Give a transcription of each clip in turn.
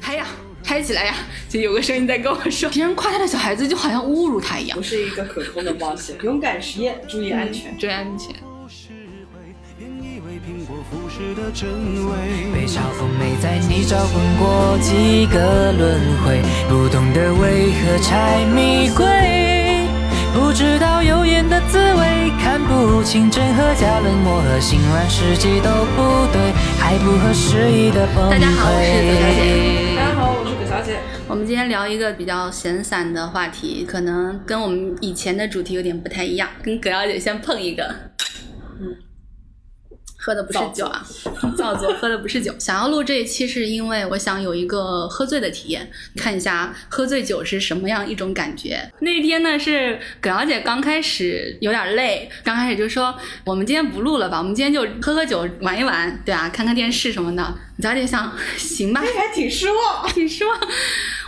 嗨呀，嗨起来呀！就有个声音在跟我说，别人夸他的小孩子就好像侮辱他一样不。是一个可控的冒险，勇敢实验，注意安全。注意安全。原以为苹果腐蚀的真伪，被嘲讽没在你过几个轮回，不懂得为何柴米贵，不知道油盐的滋味，看不清真和假，冷漠和心软，实际都不对，还不合时宜的崩溃。大家好我是葛小姐大家好，我是葛小姐。我们今天聊一个比较闲散的话题，可能跟我们以前的主题有点不太一样。跟葛小姐先碰一个，嗯，喝的不是酒啊，造作喝的不是酒。想要录这一期，是因为我想有一个喝醉的体验，看一下喝醉酒是什么样一种感觉。那天呢是葛小姐刚开始有点累，刚开始就说我们今天不录了吧，我们今天就喝喝酒玩一玩，对啊，看看电视什么的。葛小姐想，行吧，还挺失望。挺失望。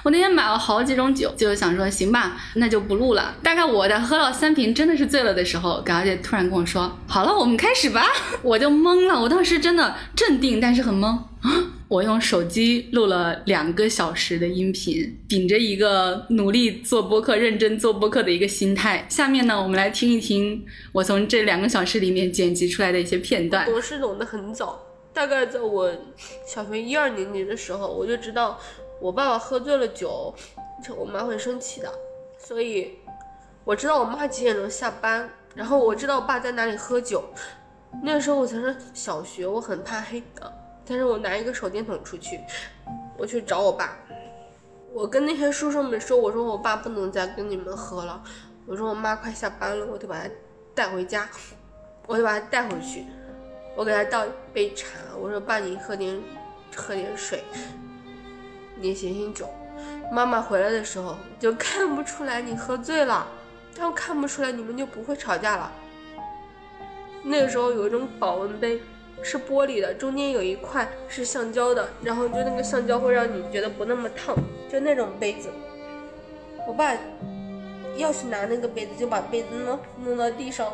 我那天买了好几种酒，就想说行吧，那就不录了。大概我在喝了三瓶，真的是醉了的时候，葛小姐突然跟我说：“好了，我们开始吧。”我就懵了，我当时真的镇定，但是很懵。我用手机录了两个小时的音频，顶着一个努力做播客、认真做播客的一个心态。下面呢，我们来听一听我从这两个小时里面剪辑出来的一些片段。懂事懂得很早，大概在我小学一二年级的时候，我就知道我爸爸喝醉了酒，这我妈会生气的，所以我知道我妈几点钟下班，然后我知道我爸在哪里喝酒。那个时候我才是小学，我很怕黑的，但是我拿一个手电筒出去，我去找我爸。我跟那些书生们说，我说我爸不能再跟你们喝了，我说我妈快下班了，我得把她带回家，我得把她带回去。我给他倒一杯茶，我说爸，你喝点喝点水，你醒醒酒。妈妈回来的时候就看不出来你喝醉了，然后看不出来你们就不会吵架了。那个时候有一种保温杯是玻璃的，中间有一块是橡胶的，然后就那个橡胶会让你觉得不那么烫，就那种杯子。我爸要是拿那个杯子，就把杯子弄弄到地上，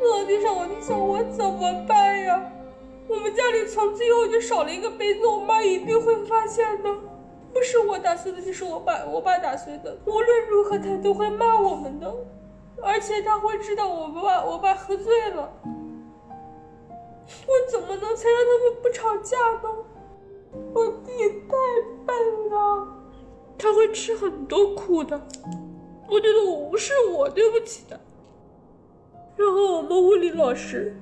弄到地上，我就想我怎么办呀？我们家里从此以后就少了一个杯子，我妈一定会发现的。不是我打碎的，就是我爸我爸打碎的。无论如何，他都会骂我们的，而且他会知道我爸我爸喝醉了。我怎么能才让他们不吵架呢？我弟太笨了，他会吃很多苦的。我觉得我不是我对不起他。然后我们物理老师，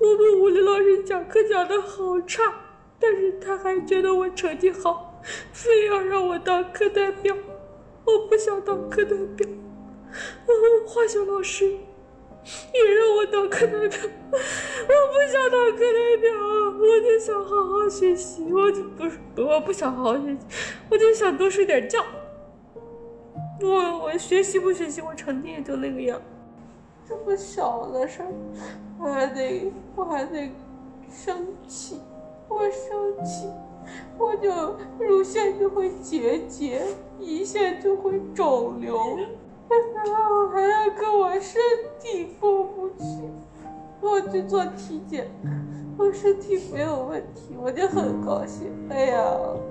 我们物理老师讲课讲的好差，但是他还觉得我成绩好，非要让我当课代表。我不想当课代表。然后化学老师也让我当课代表，我不想当课代表，我就想好好学习，我就不是我不想好好学习，我就想多睡点觉。我我学习不学习，我成绩也就那个样。这么小的事，我还得我还得生气，我生气，我就乳腺就会结节，胰腺就会肿瘤，然后还要跟我身体过不去。我去做体检，我身体没有问题，我就很高兴。哎呀，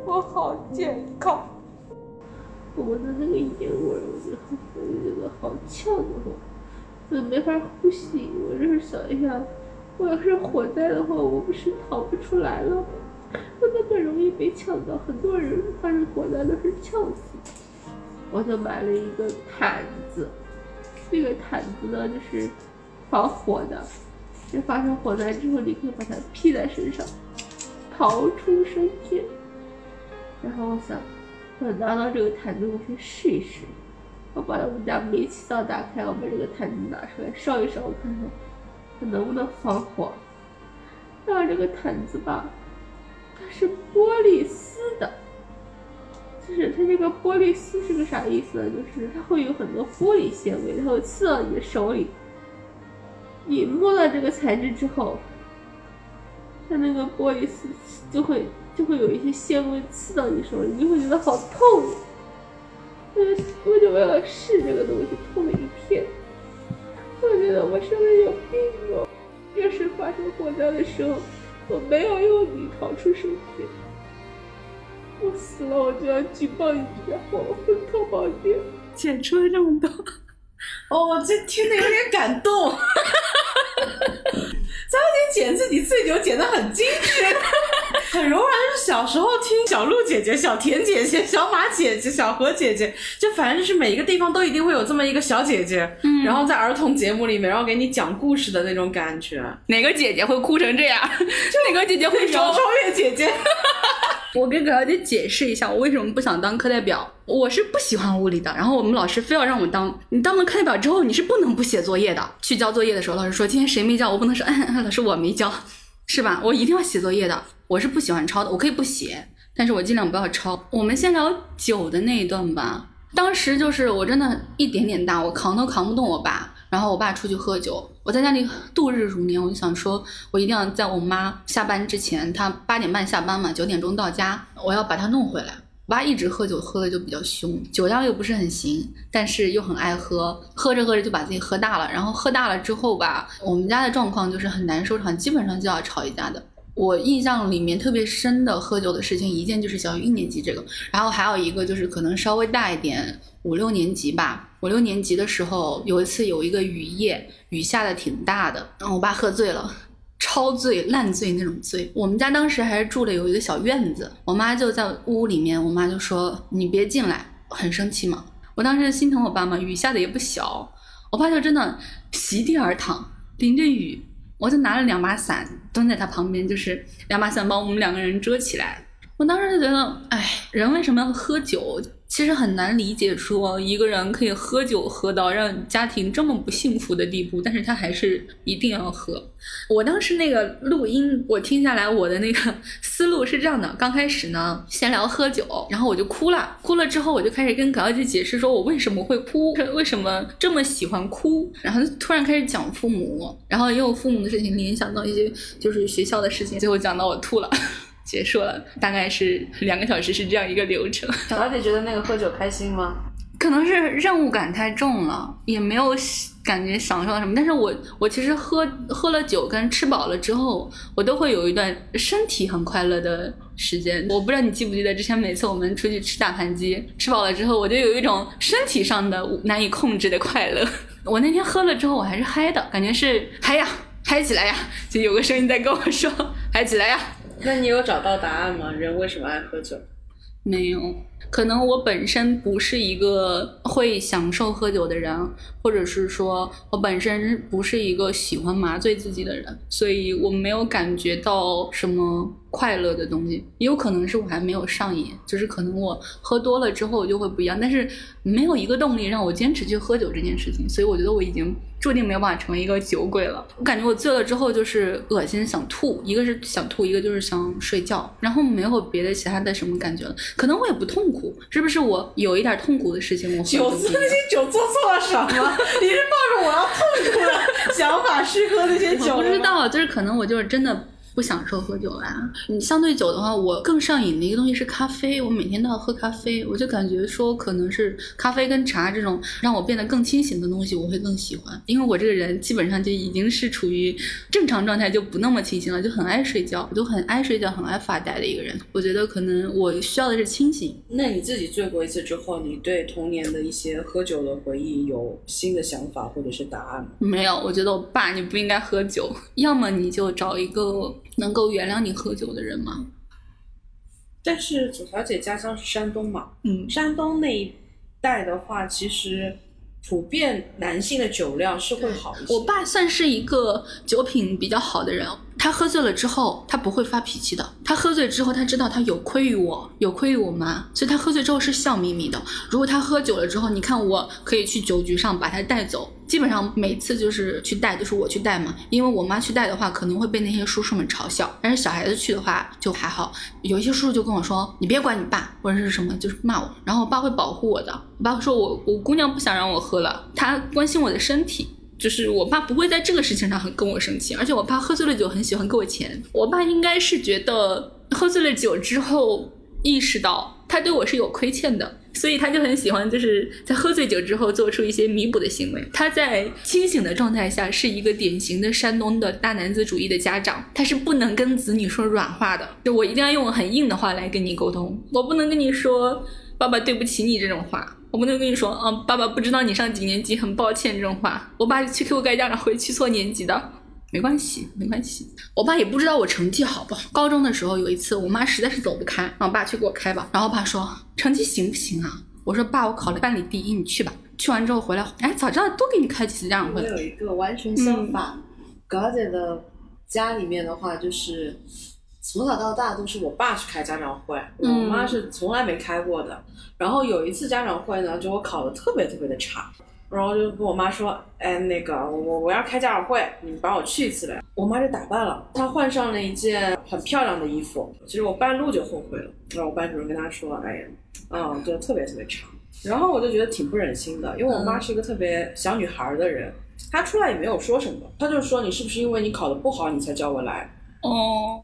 我好健康。我的那个烟味，我就我就觉得好呛的慌。我没法呼吸。我就是想一下，我要是火灾的话，我不是逃不出来了吗？我那么容易被呛到，很多人发生火灾都是呛死的。我就买了一个毯子，这个毯子呢就是防火的，就发生火灾之后，你可以把它披在身上，逃出升天。然后我想，我拿到这个毯子，我去试一试。我把我们家煤气灶打开，我把这个毯子拿出来烧一烧，我看看它能不能防火。然后这个毯子吧，是玻璃丝的，就是它这个玻璃丝是个啥意思呢？就是它会有很多玻璃纤维，它会刺到你的手里。你摸到这个材质之后，它那个玻璃丝就会就会有一些纤维刺到你手里，你就会觉得好痛。我就我就为了试这个东西痛了一天，我觉得我是不是有病哦？要是发生火灾的时候，我没有用你逃出生天，我死了我就要举报你，然后我会淘宝店。剪出了这么多，哦，我这听得有点感动。张姐剪自己醉酒剪得很精致，很柔软。就是小时候听小鹿姐姐、小田姐姐、小马姐姐、小何姐姐，就反正就是每一个地方都一定会有这么一个小姐姐，嗯然后在儿童节目里面，然后给你讲故事的那种感觉。哪个姐姐会哭成这样？就 哪个姐姐会说姚超越姐姐，我跟葛小姐解释一下，我为什么不想当课代表。我是不喜欢物理的，然后我们老师非要让我当。你当了课代表之后，你是不能不写作业的。去交作业的时候，老师说今天谁没交，我不能说，嗯，老师我没交，是吧？我一定要写作业的。我是不喜欢抄的，我可以不写，但是我尽量不要抄。我们先聊酒的那一段吧。当时就是我真的一点点大，我扛都扛不动我爸。然后我爸出去喝酒，我在家里度日如年。我就想说，我一定要在我妈下班之前，她八点半下班嘛，九点钟到家，我要把她弄回来。我爸一直喝酒，喝的就比较凶，酒量又不是很行，但是又很爱喝，喝着喝着就把自己喝大了。然后喝大了之后吧，我们家的状况就是很难收场，基本上就要吵一架的。我印象里面特别深的喝酒的事情，一件就是小学一年级这个，然后还有一个就是可能稍微大一点，五六年级吧。五六年级的时候，有一次有一个雨夜，雨下的挺大的，然后我爸喝醉了。超醉、烂醉那种醉。我们家当时还是住的有一个小院子，我妈就在屋里面，我妈就说：“你别进来。”很生气嘛。我当时心疼我爸嘛，雨下的也不小，我爸就真的席地而躺，淋着雨，我就拿了两把伞蹲在他旁边，就是两把伞把我们两个人遮起来。我当时就觉得，哎，人为什么要喝酒？其实很难理解，说一个人可以喝酒喝到让家庭这么不幸福的地步，但是他还是一定要喝。我当时那个录音，我听下来，我的那个思路是这样的：刚开始呢，先聊喝酒，然后我就哭了，哭了之后，我就开始跟葛小姐解释说我为什么会哭，为什么这么喜欢哭，然后突然开始讲父母，然后因为父母的事情联想到一些就是学校的事情，最后讲到我吐了。结束了，大概是两个小时，是这样一个流程。小姐觉得那个喝酒开心吗？可能是任务感太重了，也没有感觉享受到什么。但是我我其实喝喝了酒跟吃饱了之后，我都会有一段身体很快乐的时间。我不知道你记不记得之前每次我们出去吃大盘鸡，吃饱了之后，我就有一种身体上的难以控制的快乐。我那天喝了之后，我还是嗨的，感觉是嗨呀，嗨起来呀，就有个声音在跟我说嗨起来呀。那你有找到答案吗？人为什么爱喝酒？没有，可能我本身不是一个会享受喝酒的人，或者是说我本身不是一个喜欢麻醉自己的人，所以我没有感觉到什么快乐的东西。也有可能是我还没有上瘾，就是可能我喝多了之后就会不一样，但是没有一个动力让我坚持去喝酒这件事情，所以我觉得我已经注定没有办法成为一个酒鬼了。我感觉我醉了之后就是恶心想吐，一个是想吐，一个就是想睡觉，然后没有别的其他的什么感觉了。可能我也不痛苦，是不是我有一点痛苦的事情我喝酒醉那些酒做错了什么？你是抱着我要痛苦的想法去喝那 些酒？我不知。道，就是可能我就是真的不享受喝酒啦。你相对酒的话，我更上瘾的一个东西是咖啡，我每天都要喝咖啡，我就感觉说可能是咖啡跟茶这种让我变得更清醒的东西，我会更喜欢。因为我这个人基本上就已经是处于正常状态，就不那么清醒了，就很爱睡觉，我就很爱睡觉，很爱发呆的一个人。我觉得可能我需要的是清醒。那你自己醉过一次之后，你对童年的一些喝酒的回忆有新的想法或者是答案吗？没有，我觉得我爸你不应该喝酒，要么你就找一个能够原谅你喝酒的人吗。但是左小姐家乡是山东嘛，嗯，山东那一带的话，其实普遍男性的酒量是会好一些。我爸算是一个酒品比较好的人，他喝醉了之后，他不会发脾气的。他喝醉之后，他知道他有亏于我，有亏于我妈，所以他喝醉之后是笑眯眯的。如果他喝酒了之后，你看我可以去酒局上把他带走，基本上每次就是去带，就是我去带嘛，因为我妈去带的话，可能会被那些叔叔们嘲笑，但是小孩子去的话就还好。有一些叔叔就跟我说：“你别管你爸，或者是什么，就是骂我。”然后我爸会保护我的，我爸说我我姑娘不想让我喝了，他关心我的身体。就是我爸不会在这个事情上很跟我生气，而且我爸喝醉了酒很喜欢给我钱。我爸应该是觉得喝醉了酒之后意识到他对我是有亏欠的，所以他就很喜欢，就是在喝醉酒之后做出一些弥补的行为。他在清醒的状态下是一个典型的山东的大男子主义的家长，他是不能跟子女说软话的，就我一定要用很硬的话来跟你沟通，我不能跟你说爸爸对不起你这种话，我不能跟你说啊爸爸不知道你上几年级，很抱歉这种话，我爸去给我盖家长会去错年级的。没关系，没关系。我爸也不知道我成绩好不好。高中的时候有一次，我妈实在是走不开，让我爸去给我开吧。然后我爸说成绩行不行啊？我说爸，我考了班里第一，你去吧。去完之后回来，哎，早知道多给你开几次家长会。我有一个完全相反，高姐的家里面的话，就是从小到大都是我爸去开家长会，我嗯妈是从来没开过的。然后有一次家长会呢，就我考的特别特别的差，然后就跟我妈说，哎，那个我我我要开家长会，你帮我去一次呗。我妈就打扮了，她换上了一件很漂亮的衣服。其实我半路就后悔了，然后我班主任跟她说，哎呀，嗯，对，特别特别差。然后我就觉得挺不忍心的，因为我妈是一个特别小女孩儿的人，她出来也没有说什么，她就说你是不是因为你考的不好，你才叫我来？哦，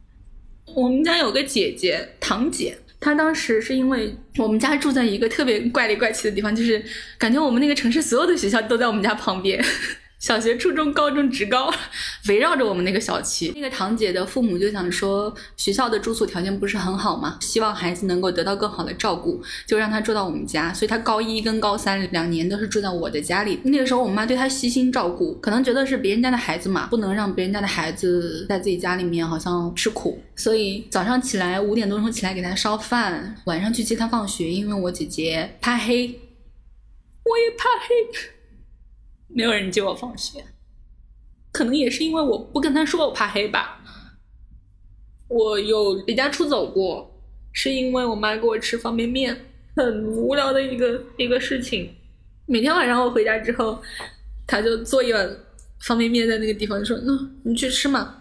我们家有个姐姐，堂姐，她当时是因为我们家住在一个特别怪里怪气的地方，就是感觉我们那个城市所有的学校都在我们家旁边。小学、初中、高中、职高，围绕着我们那个小区。那个堂姐的父母就想说，学校的住宿条件不是很好嘛，希望孩子能够得到更好的照顾，就让她住到我们家。所以她高一跟高三两年都是住在我的家里。那个时候，我妈对她悉心照顾，可能觉得是别人家的孩子嘛，不能让别人家的孩子在自己家里面好像吃苦，所以早上起来五点多钟起来给她烧饭，晚上去接她放学。因为我姐姐怕黑，我也怕黑。没有人接我放学，可能也是因为我不跟他说我怕黑吧。我有离家出走过，是因为我妈给我吃方便面，很无聊的一个一个事情。每天晚上我回家之后，他就做一碗方便面在那个地方，说：“那你去吃嘛。”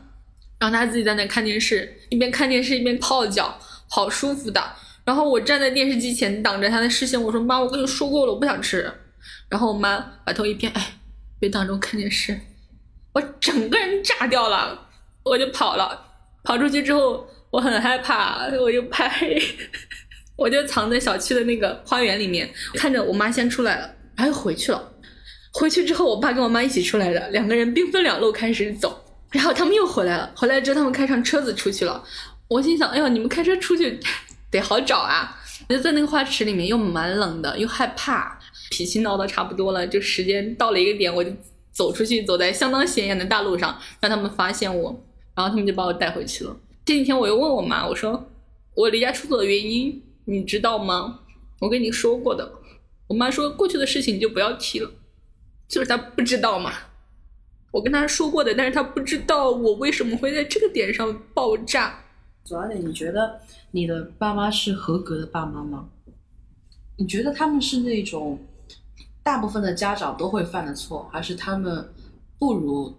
然后他自己在那看电视，一边看电视一边泡脚，好舒服的。然后我站在电视机前挡着他的视线，我说：“妈，我跟你说过了，我不想吃。”然后我妈把头一偏，哎，被当众看电视，我整个人炸掉了，我就跑了。跑出去之后，我很害怕，我就怕黑，我就藏在小区的那个花园里面，看着我妈先出来了，然后又回去了。回去之后，我爸跟我妈一起出来的，两个人兵分两路开始走。然后他们又回来了，回来之后他们开上车子出去了。我心想，哎呦，你们开车出去 得好找啊！我就在那个花池里面，又蛮冷的，又害怕，脾气闹得差不多了，就时间到了一个点，我就走出去，走在相当显眼的大路上，让他们发现我，然后他们就把我带回去了。这几天我又问我妈，我说我离家出走的原因你知道吗？我跟你说过的。我妈说过去的事情你就不要提了，就是她不知道嘛。我跟她说过的，但是她不知道我为什么会在这个点上爆炸。左小姐，你觉得你的爸妈是合格的爸妈吗？你觉得他们是那种大部分的家长都会犯的错，还是他们不如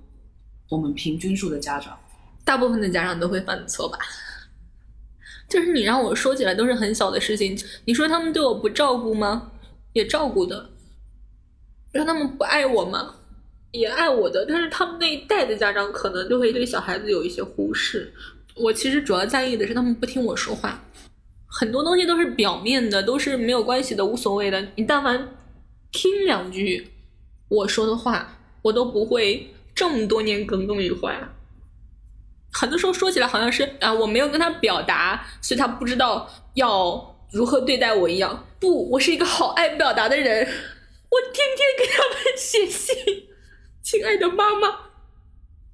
我们平均数的家长？大部分的家长都会犯的错吧。就是你让我说起来都是很小的事情，你说他们对我不照顾吗？也照顾的。让他们不爱我吗？也爱我的。但是他们那一代的家长可能就会对小孩子有一些忽视。我其实主要在意的是他们不听我说话，很多东西都是表面的，都是没有关系的，无所谓的。你但凡听两句我说的话，我都不会这么多年耿耿于怀。很多时候说起来好像是啊，我没有跟他表达，所以他不知道要如何对待我一样。不，我是一个好爱表达的人，我天天给他们写信，亲爱的妈妈，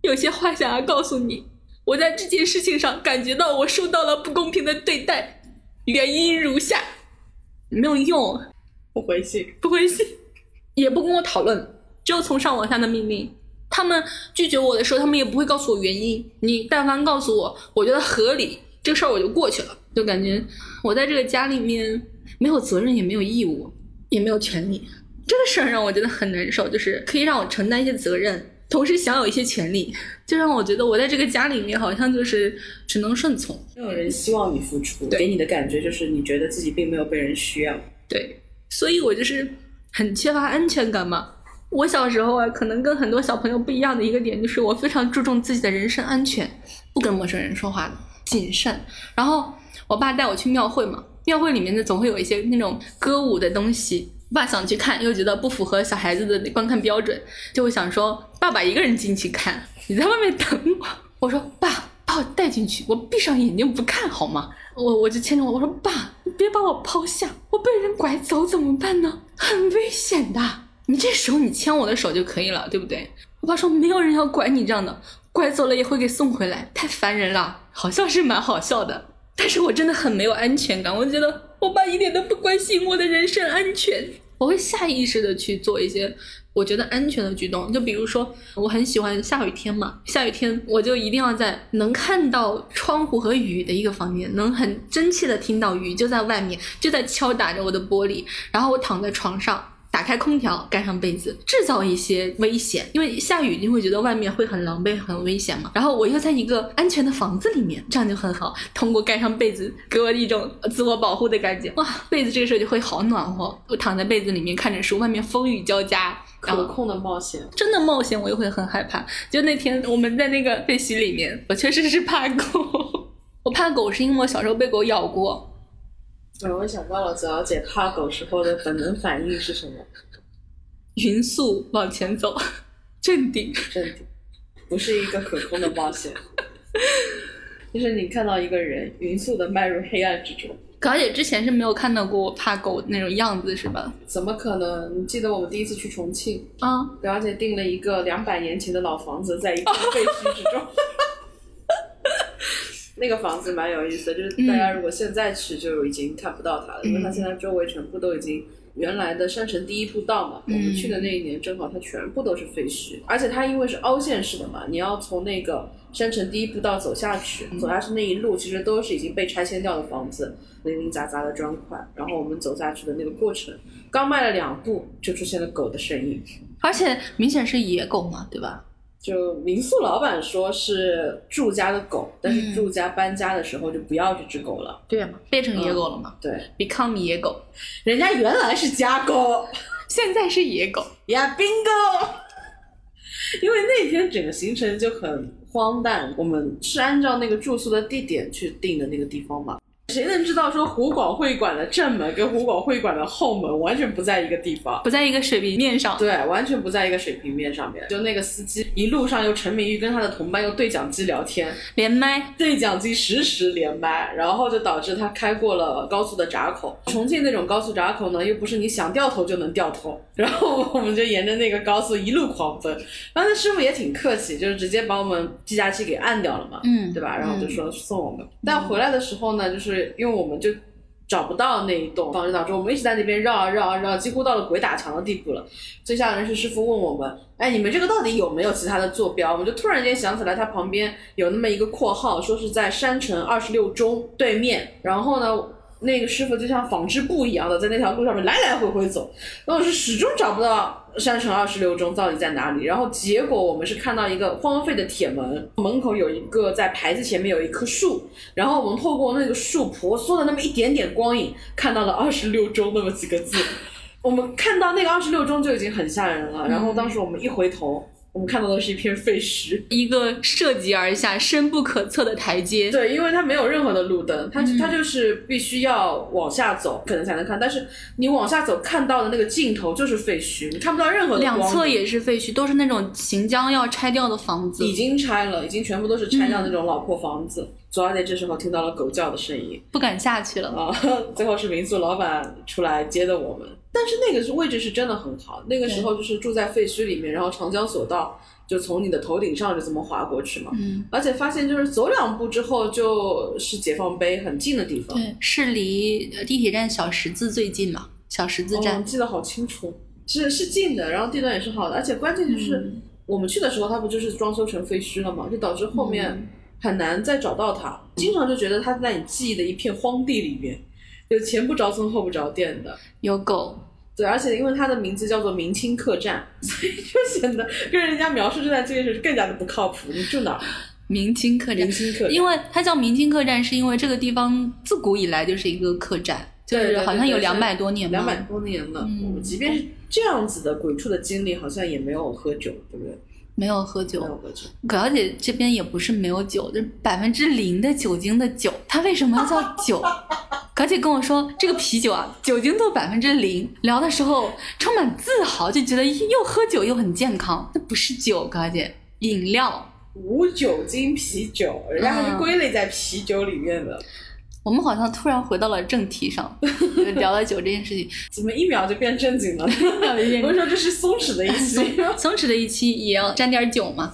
有些话想要告诉你。我在这件事情上感觉到我受到了不公平的对待，原因如下：没有用，不回信，不回信，也不跟我讨论，只有从上往下的命令。他们拒绝我的时候，他们也不会告诉我原因。你但凡告诉我，我觉得合理，这个事儿我就过去了。就感觉我在这个家里面没有责任，也没有义务，也没有权利。这个事儿让我觉得很难受，就是可以让我承担一些责任，同时享有一些权利，就让我觉得我在这个家里面好像就是只能顺从。没有人希望你付出，给你的感觉就是你觉得自己并没有被人需要。对，所以我就是很缺乏安全感嘛。我小时候啊，可能跟很多小朋友不一样的一个点，就是我非常注重自己的人身安全，不跟陌生人说话的，谨慎。然后我爸带我去庙会嘛，庙会里面呢总会有一些那种歌舞的东西。爸想去看，又觉得不符合小孩子的观看标准，就会想说：“爸爸一个人进去看，你在外面等我。”我说：“爸，把我带进去，我闭上眼睛不看好吗？”我我就牵着我，我说：“爸，你别把我抛下，我被人拐走怎么办呢？很危险的。你这时候你牵我的手就可以了，对不对？”我爸说：“没有人要拐你这样的，拐走了也会给送回来，太烦人了。”好像是蛮好笑的，但是我真的很没有安全感，我觉得。我爸一点都不关心我的人身安全，我会下意识的去做一些我觉得安全的举动，就比如说我很喜欢下雨天嘛，下雨天我就一定要在能看到窗户和雨的一个房间，能很真切的听到雨就在外面，就在敲打着我的玻璃，然后我躺在床上。打开空调，盖上被子，制造一些危险，因为下雨你会觉得外面会很狼狈、很危险嘛。然后我又在一个安全的房子里面，这样就很好。通过盖上被子，给我一种自我保护的感觉。哇，被子这个时候就会好暖和。我躺在被子里面看着书，外面风雨交加，可控的冒险。真的冒险，我也会很害怕。就那天我们在那个废墟里面，我确实是怕狗。我怕狗是因为我小时候被狗咬过。我想到了，左小姐怕狗时候的本能反应是什么？匀速往前走，镇定，镇定，不是一个可控的冒险。就是你看到一个人匀速的迈入黑暗之中。高姐之前是没有看到过我怕狗那种样子，是吧？怎么可能？你记得我们第一次去重庆啊？表姐订了一个两百年前的老房子，在一片废墟之中。那个房子蛮有意思的，就是大家如果现在去就已经看不到它了，因为它现在周围全部都已经原来的山城第一步道嘛。我们去的那一年正好它全部都是废墟，而且它因为是凹陷式的嘛，你要从那个山城第一步道走下去，走下去那一路其实都是已经被拆迁掉的房子，零零杂杂的砖块。然后我们走下去的那个过程，刚迈了两步就出现了狗的身影，而且明显是野狗嘛，对吧？就民宿老板说是住家的狗，但是住家搬家的时候就不要这只狗了，对嘛，变成野狗了嘛，对，become 野狗，人家原来是家狗，现在是野狗呀，bingo。因为那天整个行程就很荒诞，我们是按照那个住宿的地点去定的那个地方嘛。谁能知道说湖广会馆的正门跟湖广会馆的后门完全不在一个地方，不在一个水平面上？对，完全不在一个水平面上面。就那个司机一路上又沉迷于跟他的同伴用对讲机聊天，连麦，对讲机实时连麦，然后就导致他开过了高速的闸口。重庆那种高速闸口呢，又不是你想掉头就能掉头，然后我们就沿着那个高速一路狂奔。然后那师傅也挺客气，就是直接把我们计价器给按掉了嘛，嗯，对吧？然后就说送我们。但回来的时候呢，就是。因为我们就找不到那一栋房，子当中我们一直在那边绕啊绕啊绕，几乎到了鬼打墙的地步了。最吓人是师傅问我们：“哎，你们这个到底有没有其他的坐标？”我们就突然间想起来，它旁边有那么一个括号，说是在山城二十六中对面。然后呢，那个师傅就像纺织布一样的在那条路上面来来回回走，然后是始终找不到。山城二十六中到底在哪里？然后结果我们是看到一个荒废的铁门，门口有一个在牌子前面有一棵树，然后我们透过那个树婆娑的那么一点点光影，看到了二十六中那么几个字。我们看到那个二十六中就已经很吓人了，然后当时我们一回头。我们看到的是一片废墟，一个涉级而下、深不可测的台阶。对，因为它没有任何的路灯，它它就是必须要往下走，可能才能看。但是你往下走看到的那个尽头就是废墟，你看不到任何的两侧也是废墟，都是那种行将要拆掉的房子，已经拆了，已经全部都是拆掉那种老破房子。左二姐这时候听到了狗叫的声音，不敢下去了啊！最后是民宿老板出来接的我们。但是那个是位置是真的很好，那个时候就是住在废墟里面，然后长江索道就从你的头顶上就这么划过去嘛。嗯，而且发现就是走两步之后就是解放碑很近的地方。对，是离地铁站小十字最近嘛？小十字站记得好清楚，是是近的，然后地段也是好的，而且关键就是我们去的时候它不就是装修成废墟了嘛，就导致后面很难再找到它，经常就觉得它在你记忆的一片荒地里面。就前不着村后不着店的，有狗，对，而且因为它的名字叫做明清客栈，所以就显得跟人家描述这段这件事更加的不靠谱。你住哪？明清客栈，明清客栈，因为它叫明清客栈，是因为这个地方自古以来就是一个客栈，就是好像有两百多年，两百多年了。嗯，即便是这样子的鬼畜的经历，好像也没有喝酒，对不对？没有喝酒。葛小姐这边也不是没有酒，就是百分之零的酒精的酒，它为什么要叫酒？葛姐跟我说这个啤酒啊，酒精度百分之零，聊的时候充满自豪，就觉得又喝酒又很健康。那不是酒，葛姐，饮料。无酒精啤酒，人家还是归类在啤酒里面的。我们好像突然回到了正题上，聊了酒这件事情。怎么一秒就变正经了？我说这是松弛的一期，松弛的一期也要沾点酒嘛。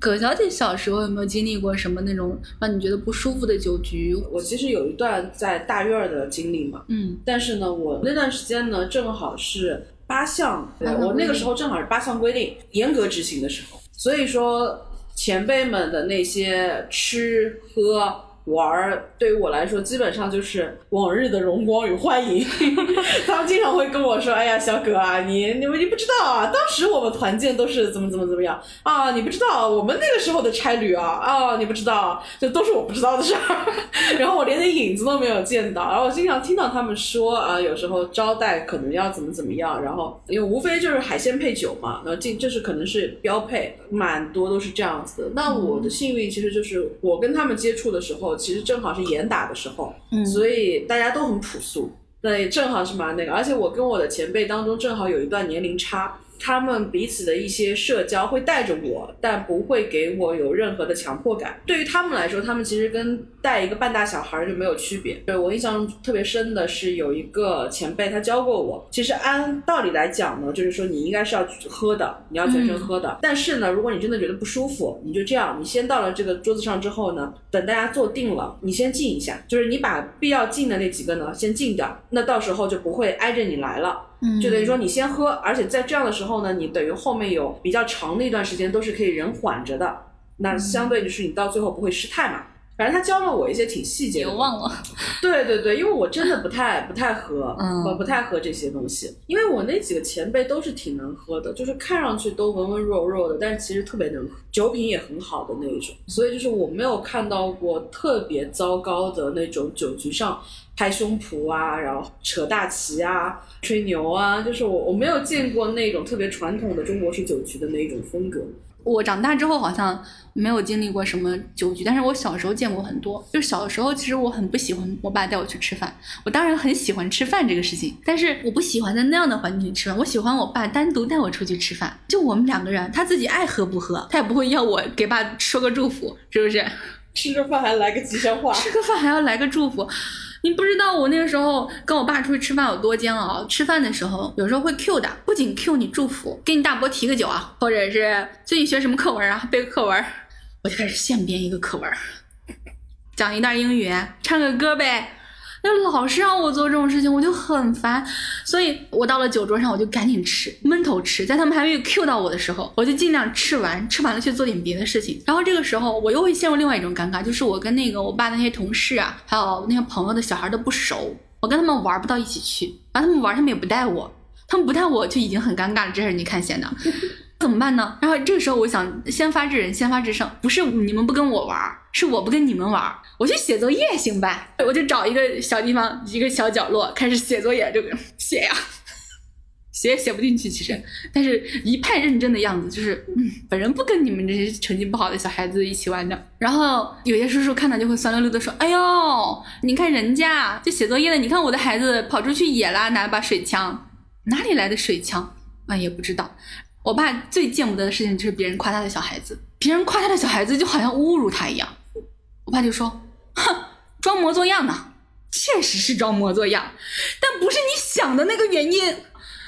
葛小姐小时候有没有经历过什么那种让你觉得不舒服的酒局？我其实有一段在大院儿的经历嘛，嗯，但是呢，我那段时间呢，正好是八项，我那个时候正好是八项规定严格执行的时候，所以说前辈们的那些吃喝。玩儿对于我来说，基本上就是往日的荣光与幻影。他们经常会跟我说：“哎呀，小葛啊，你你们你不知道啊，当时我们团建都是怎么怎么怎么样啊，你不知道我们那个时候的差旅啊啊，你不知道，这都是我不知道的事儿。然后我连点影子都没有见到，然后我经常听到他们说啊，有时候招待可能要怎么怎么样，然后因为无非就是海鲜配酒嘛，然后这这是可能是标配，蛮多都是这样子的。那我的幸运其实就是我跟他们接触的时候。其实正好是严打的时候，所以大家都很朴素，对，正好是蛮那个。而且我跟我的前辈当中正好有一段年龄差。他们彼此的一些社交会带着我，但不会给我有任何的强迫感。对于他们来说，他们其实跟带一个半大小孩就没有区别。对我印象特别深的是有一个前辈，他教过我，其实按道理来讲呢，就是说你应该是要喝的，你要全程喝的。但是呢，如果你真的觉得不舒服，你就这样，你先到了这个桌子上之后呢，等大家坐定了，你先静一下，就是你把必要静的那几个呢先静掉，那到时候就不会挨着你来了。就等于说你先喝，而且在这样的时候呢，你等于后面有比较长的一段时间都是可以人缓着的，那相对就是你到最后不会失态嘛。反正他教了我一些挺细节的。我忘了。对对对，因为我真的不太不太喝，我不太喝这些东西。因为我那几个前辈都是挺能喝的，就是看上去都文文弱弱的，但是其实特别能喝，酒品也很好的那一种。所以就是我没有看到过特别糟糕的那种酒局上。拍胸脯啊，然后扯大旗啊，吹牛啊，就是我我没有见过那种特别传统的中国式酒局的那种风格。我长大之后好像没有经历过什么酒局，但是我小时候见过很多。就小时候其实我很不喜欢我爸带我去吃饭，我当然很喜欢吃饭这个事情，但是我不喜欢在那样的环境里吃饭。我喜欢我爸单独带我出去吃饭，就我们两个人，他自己爱喝不喝，他也不会要我给爸说个祝福，是不是？吃个饭还来个吉祥话，吃个饭还要来个祝福。你不知道我那个时候跟我爸出去吃饭有多煎熬。吃饭的时候有时候会 Q 的，不仅 Q 你祝福，给你大伯提个酒啊，或者是最近学什么课文啊，背个课文，我就开始现编一个课文，讲一段英语，唱个歌呗。就老是让我做这种事情，我就很烦，所以我到了酒桌上，我就赶紧吃，闷头吃，在他们还没有 cue 到我的时候，我就尽量吃完，吃完了去做点别的事情。然后这个时候，我又会陷入另外一种尴尬，就是我跟那个我爸的那些同事啊，还有那些朋友的小孩都不熟，我跟他们玩不到一起去，然后他们玩，他们也不带我，他们不带我就已经很尴尬了，这事你看显得。怎么办呢？然后这个时候，我想先发制人，先发制胜，不是你们不跟我玩，是我不跟你们玩。我去写作业行吧？我就找一个小地方，一个小角落，开始写作业，这个写呀，写也写不进去，其实，但是一派认真的样子，就是嗯，本人不跟你们这些成绩不好的小孩子一起玩的。然后有些叔叔看到就会酸溜溜的说：“哎呦，你看人家就写作业的，你看我的孩子跑出去野啦，拿了把水枪，哪里来的水枪？啊，也不知道。”我爸最见不得的事情就是别人夸他的小孩子，别人夸他的小孩子就好像侮辱他一样。我爸就说：“哼，装模作样呢，确实是装模作样，但不是你想的那个原因。”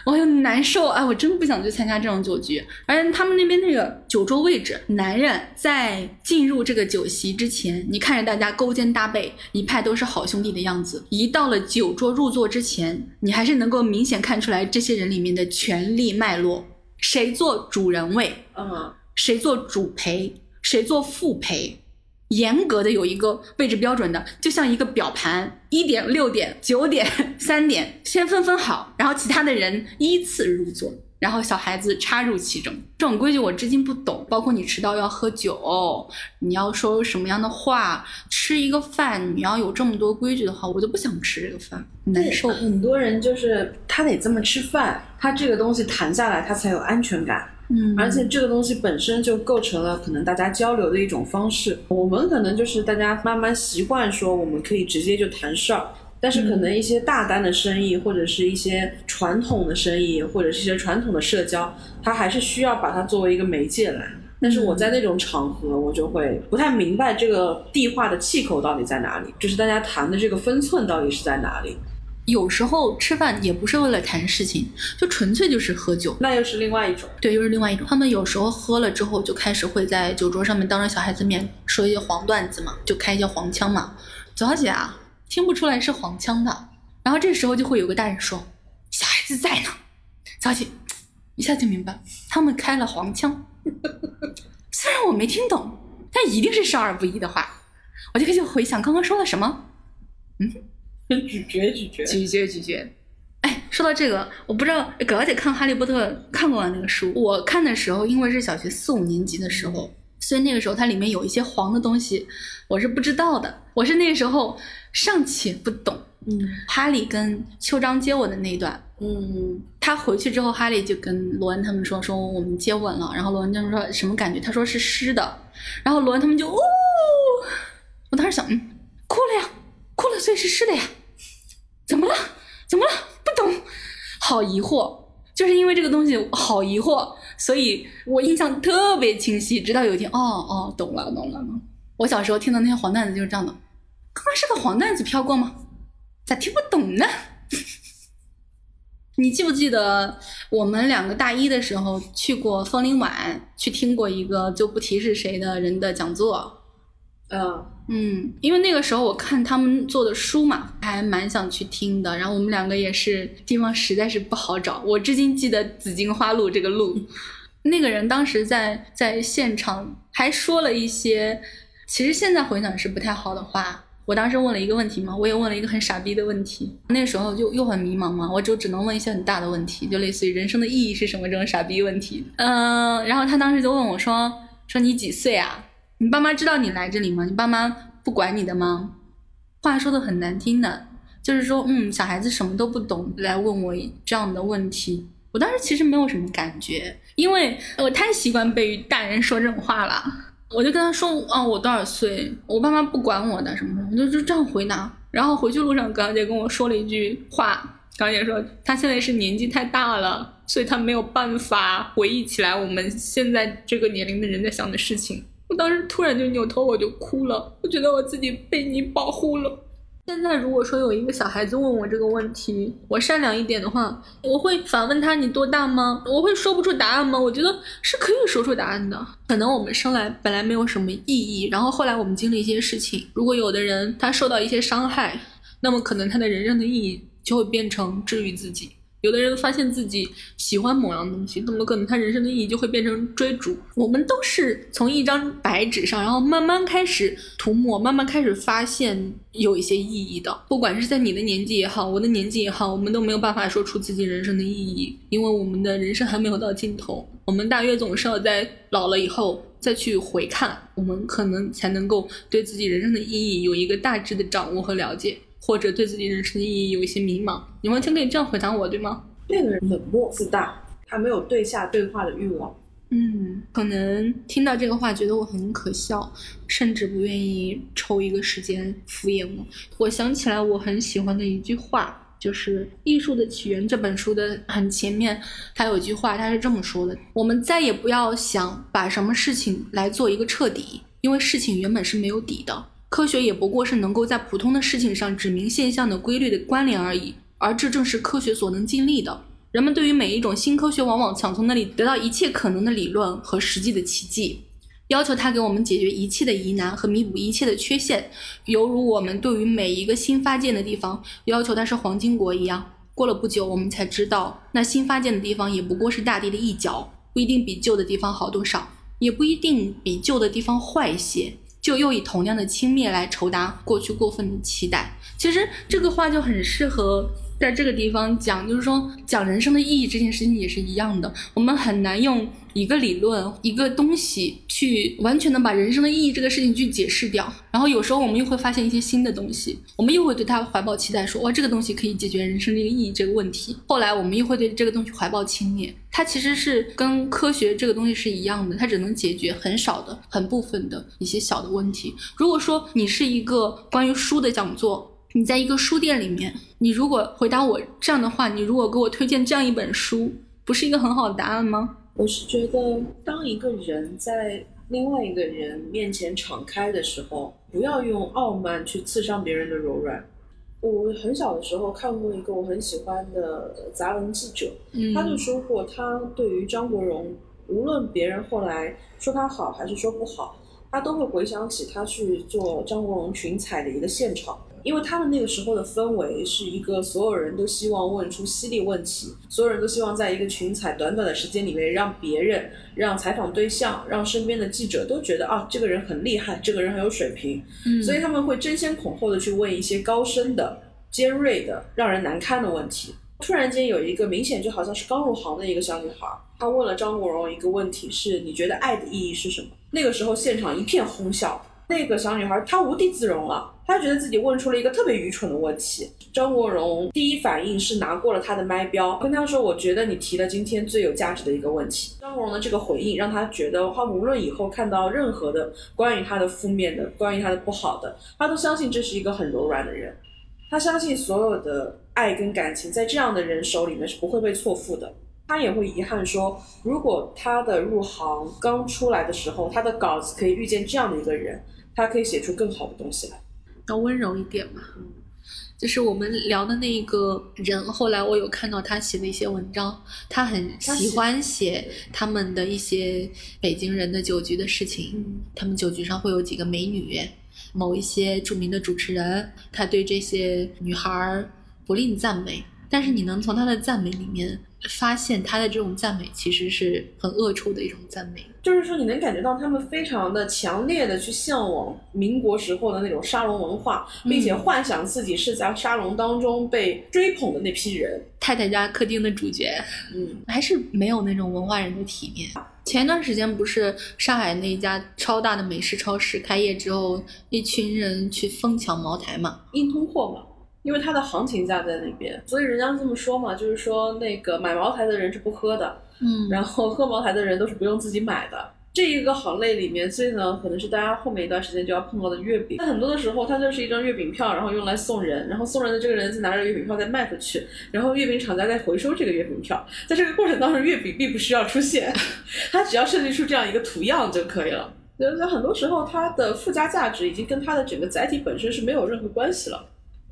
我又难受，哎，我真不想去参加这种酒局。而且他们那边那个酒桌位置，男人在进入这个酒席之前，你看着大家勾肩搭背，一派都是好兄弟的样子；一到了酒桌入座之前，你还是能够明显看出来这些人里面的权力脉络。谁做主人位？嗯，谁做主陪？谁做副陪？严格的有一个位置标准的，就像一个表盘，一点、六点、九点、三点，先分分好，然后其他的人依次入座。然后小孩子插入其中，这种规矩我至今不懂。包括你迟到要喝酒，你要说什么样的话，吃一个饭，你要有这么多规矩的话，我就不想吃这个饭，难受。很多人就是他得这么吃饭，他这个东西谈下来，他才有安全感。嗯，而且这个东西本身就构成了可能大家交流的一种方式。我们可能就是大家慢慢习惯说，我们可以直接就谈事儿。但是可能一些大单的生意，或者是一些传统的生意，或者是一些传统的社交，它还是需要把它作为一个媒介来。但是我在那种场合，我就会不太明白这个地话的气口到底在哪里，就是大家谈的这个分寸到底是在哪里。有时候吃饭也不是为了谈事情，就纯粹就是喝酒。那又是另外一种。对，又是另外一种。他们有时候喝了之后，就开始会在酒桌上面当着小孩子面说一些黄段子嘛，就开一些黄腔嘛。左小姐啊，听不出来是黄腔的。然后这时候就会有个大人说：“小孩子在呢。”左小姐一下就明白，他们开了黄腔。虽然我没听懂，但一定是少儿不宜的话。我就开始回想刚刚说了什么。嗯。咀嚼咀嚼咀嚼咀嚼，哎，说到这个，我不知道葛小姐看《哈利波特》看过吗？那个书，我看的时候，因为是小学四五年级的时候，所以那个时候它里面有一些黄的东西，我是不知道的。我是那个时候尚且不懂。嗯，哈利跟秋张接吻的那一段，嗯，他回去之后，哈利就跟罗恩他们说说我们接吻了，然后罗恩他们说什么感觉？他说是湿的，然后罗恩他们就哦，我当时想，嗯，哭了呀，哭了，所以是湿的呀。怎么了？不懂，好疑惑。就是因为这个东西好疑惑，所以我印象特别清晰。直到有一天，哦哦，懂了，懂了。我小时候听的那些黄段子就是这样的。刚刚是个黄段子飘过吗？咋听不懂呢？你记不记得我们两个大一的时候去过枫林晚，去听过一个就不提是谁的人的讲座？嗯。嗯，因为那个时候我看他们做的书嘛，还蛮想去听的。然后我们两个也是地方实在是不好找，我至今记得紫荆花路这个路。那个人当时在在现场还说了一些，其实现在回想是不太好的话。我当时问了一个问题嘛，我也问了一个很傻逼的问题。那时候就又很迷茫嘛，我就只能问一些很大的问题，就类似于人生的意义是什么这种傻逼问题。嗯，然后他当时就问我说：“说你几岁啊？”你爸妈知道你来这里吗？你爸妈不管你的吗？话说的很难听的，就是说，嗯，小孩子什么都不懂来问我这样的问题。我当时其实没有什么感觉，因为我太习惯被大人说这种话了。我就跟他说，啊，我多少岁？我爸妈不管我的什么什么，我就就这样回答。然后回去路上，葛小姐跟我说了一句话，葛小姐说，她现在是年纪太大了，所以她没有办法回忆起来我们现在这个年龄的人在想的事情。我当时突然就扭头，我就哭了。我觉得我自己被你保护了。现在如果说有一个小孩子问我这个问题，我善良一点的话，我会反问他：“你多大吗？”我会说不出答案吗？我觉得是可以说出答案的。可能我们生来本来没有什么意义，然后后来我们经历一些事情。如果有的人他受到一些伤害，那么可能他的人生的意义就会变成治愈自己。有的人发现自己喜欢某样东西，那么可能他人生的意义就会变成追逐。我们都是从一张白纸上，然后慢慢开始涂抹，慢慢开始发现有一些意义的。不管是在你的年纪也好，我的年纪也好，我们都没有办法说出自己人生的意义，因为我们的人生还没有到尽头。我们大约总是要在老了以后再去回看，我们可能才能够对自己人生的意义有一个大致的掌握和了解。或者对自己人生的意义有一些迷茫，你完全可以这样回答我，对吗？那个人冷漠自大，他没有对下对话的欲望。嗯，可能听到这个话觉得我很可笑，甚至不愿意抽一个时间敷衍我。我想起来我很喜欢的一句话，就是《艺术的起源》这本书的很前面，它有一句话，它是这么说的：我们再也不要想把什么事情来做一个彻底，因为事情原本是没有底的。科学也不过是能够在普通的事情上指明现象的规律的关联而已，而这正是科学所能尽力的。人们对于每一种新科学，往往想从那里得到一切可能的理论和实际的奇迹，要求它给我们解决一切的疑难和弥补一切的缺陷，犹如我们对于每一个新发现的地方要求它是黄金国一样。过了不久，我们才知道，那新发现的地方也不过是大地的一角，不一定比旧的地方好多少，也不一定比旧的地方坏些。就又以同样的轻蔑来酬答过去过分的期待。其实这个话就很适合在这个地方讲，就是说讲人生的意义这件事情也是一样的。我们很难用一个理论、一个东西去完全的把人生的意义这个事情去解释掉。然后有时候我们又会发现一些新的东西，我们又会对它怀抱期待，说哇这个东西可以解决人生这个意义这个问题。后来我们又会对这个东西怀抱轻蔑。它其实是跟科学这个东西是一样的，它只能解决很少的、很部分的一些小的问题。如果说你是一个关于书的讲座，你在一个书店里面，你如果回答我这样的话，你如果给我推荐这样一本书，不是一个很好的答案吗？我是觉得，当一个人在另外一个人面前敞开的时候，不要用傲慢去刺伤别人的柔软。我很小的时候看过一个我很喜欢的杂文记者，嗯他就说过，他对于张国荣，无论别人后来说他好还是说不好，他都会回想起他去做张国荣群采的一个现场。因为他们那个时候的氛围是一个所有人都希望问出犀利问题，所有人都希望在一个群采短短的时间里面，让别人、让采访对象、让身边的记者都觉得啊，这个人很厉害，这个人很有水平，嗯所以他们会争先恐后的去问一些高深的、尖锐的、让人难堪的问题。突然间有一个明显就好像是刚入行的一个小女孩，她问了张国荣一个问题是：你觉得爱的意义是什么？那个时候现场一片哄笑。那个小女孩她无地自容了，他觉得自己问出了一个特别愚蠢的问题。张国荣第一反应是拿过了他的麦标，跟他说：“我觉得你提了今天最有价值的一个问题。”张国荣的这个回应让他觉得，他无论以后看到任何的关于他的负面的、关于他的不好的，他都相信这是一个很柔软的人。他相信所有的爱跟感情在这样的人手里面是不会被错付的。他也会遗憾说，如果他的入行刚出来的时候，他的稿子可以遇见这样的一个人，他可以写出更好的东西来。要温柔一点嘛。就是我们聊的那个人，后来我有看到他写的一些文章，他很喜欢写他们的一些北京人的酒局的事情。他们酒局上会有几个美女，某一些著名的主持人，他对这些女孩儿不吝赞美，但是你能从他的赞美里面发现，他的这种赞美其实是很恶臭的一种赞美。就是说，你能感觉到他们非常的强烈的去向往民国时候的那种沙龙文化，并且幻想自己是在沙龙当中被追捧的那批人。太太家客厅的主角，嗯，还是没有那种文化人的体面。前一段时间不是上海那一家超大的美食超市开业之后，一群人去疯抢茅台嘛？硬通货嘛，因为它的行情价在那边，所以人家这么说嘛，就是说那个买茅台的人是不喝的，嗯然后喝茅台的人都是不用自己买的。这一个行类里面，所以呢，可能是大家后面一段时间就要碰到的月饼。那很多的时候，它就是一张月饼票，然后用来送人，然后送人的这个人再拿着月饼票再卖出去，然后月饼厂家再回收这个月饼票。在这个过程当中，月饼并不需要出现，它只要设计出这样一个图样就可以了。所以很多时候，它的附加价值已经跟它的整个载体本身是没有任何关系了。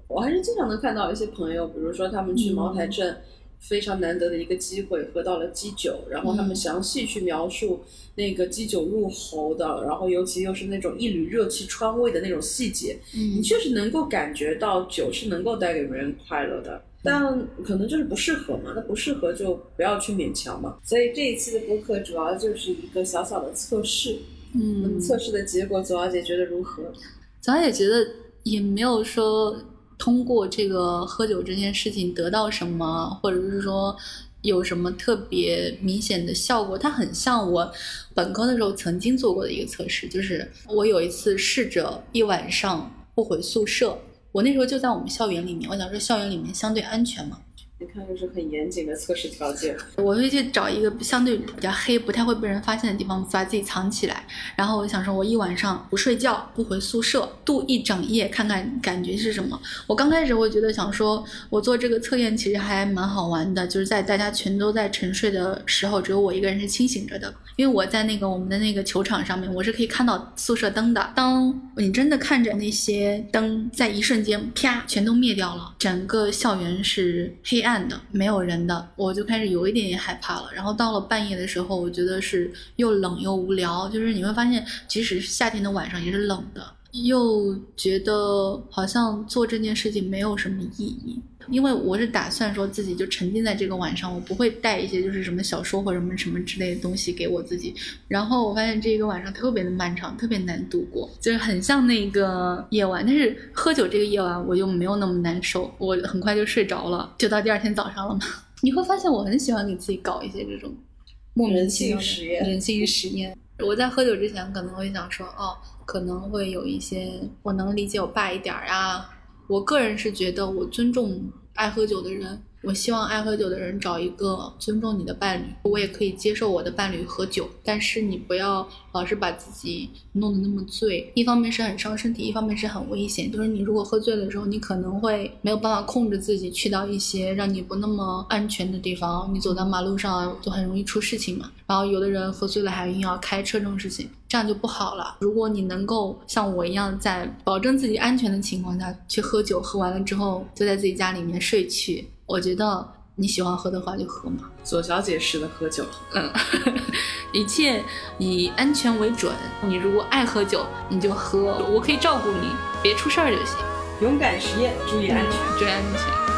我还是经常能看到一些朋友，比如说他们去茅台镇，非常难得的一个机会喝到了基酒，然后他们详细去描述那个基酒入喉的，然后尤其又是那种一缕热气穿胃的那种细节，你嗯确实能够感觉到酒是能够带给别人快乐的。但可能就是不适合嘛，那不适合就不要去勉强嘛。所以这一期的播客主要就是一个小小的测试，嗯，测试的结果，左小姐觉得如何？左小姐觉得也没有说通过这个喝酒这件事情得到什么，或者是说有什么特别明显的效果。它很像我本科的时候曾经做过的一个测试，就是我有一次试着一晚上不回宿舍。我那时候就在我们校园里面，我想说校园里面相对安全嘛，你看，就是很严谨的测试条件。我会去找一个相对比较黑、不太会被人发现的地方，把自己藏起来。然后我想说，我一晚上不睡觉，不回宿舍，度一整夜，看看感觉是什么。我刚开始会觉得想说，我做这个测验其实还蛮好玩的，就是在大家全都在沉睡的时候，只有我一个人是清醒着的。因为我在那个我们的那个球场上面，我是可以看到宿舍灯的。当你真的看着那些灯在一瞬间啪全都灭掉了，整个校园是黑暗的，没有人的，我就开始有一点点害怕了。然后到了半夜的时候，我觉得是又冷又无聊，就是你会发现，即使是夏天的晚上也是冷的，又觉得好像做这件事情没有什么意义。因为我是打算说自己就沉浸在这个晚上，我不会带一些就是什么小说或者什么什么之类的东西给我自己。然后我发现这一个晚上特别的漫长，特别难度过，就是很像那个夜晚。但是喝酒这个夜晚我又没有那么难受，我很快就睡着了，就到第二天早上了嘛。你会发现我很喜欢给自己搞一些这种莫名其妙的人性实验人性实验。我在喝酒之前可能会想说，哦，可能会有一些我能理解我爸一点儿啊。我个人是觉得我尊重爱喝酒的人，我希望爱喝酒的人找一个尊重你的伴侣，我也可以接受我的伴侣喝酒，但是你不要老是把自己弄得那么醉。一方面是很伤身体，一方面是很危险。就是你如果喝醉的时候，你可能会没有办法控制自己，去到一些让你不那么安全的地方。你走到马路上就很容易出事情嘛。然后有的人喝醉了还硬要开车这种事情，这样就不好了。如果你能够像我一样，在保证自己安全的情况下去喝酒，喝完了之后就在自己家里面睡去。我觉得你喜欢喝的话就喝嘛，左小姐式的喝酒，嗯，一切以安全为准。你如果爱喝酒，你就喝，我可以照顾你，别出事儿就行。勇敢实验，注意安全。注意安全。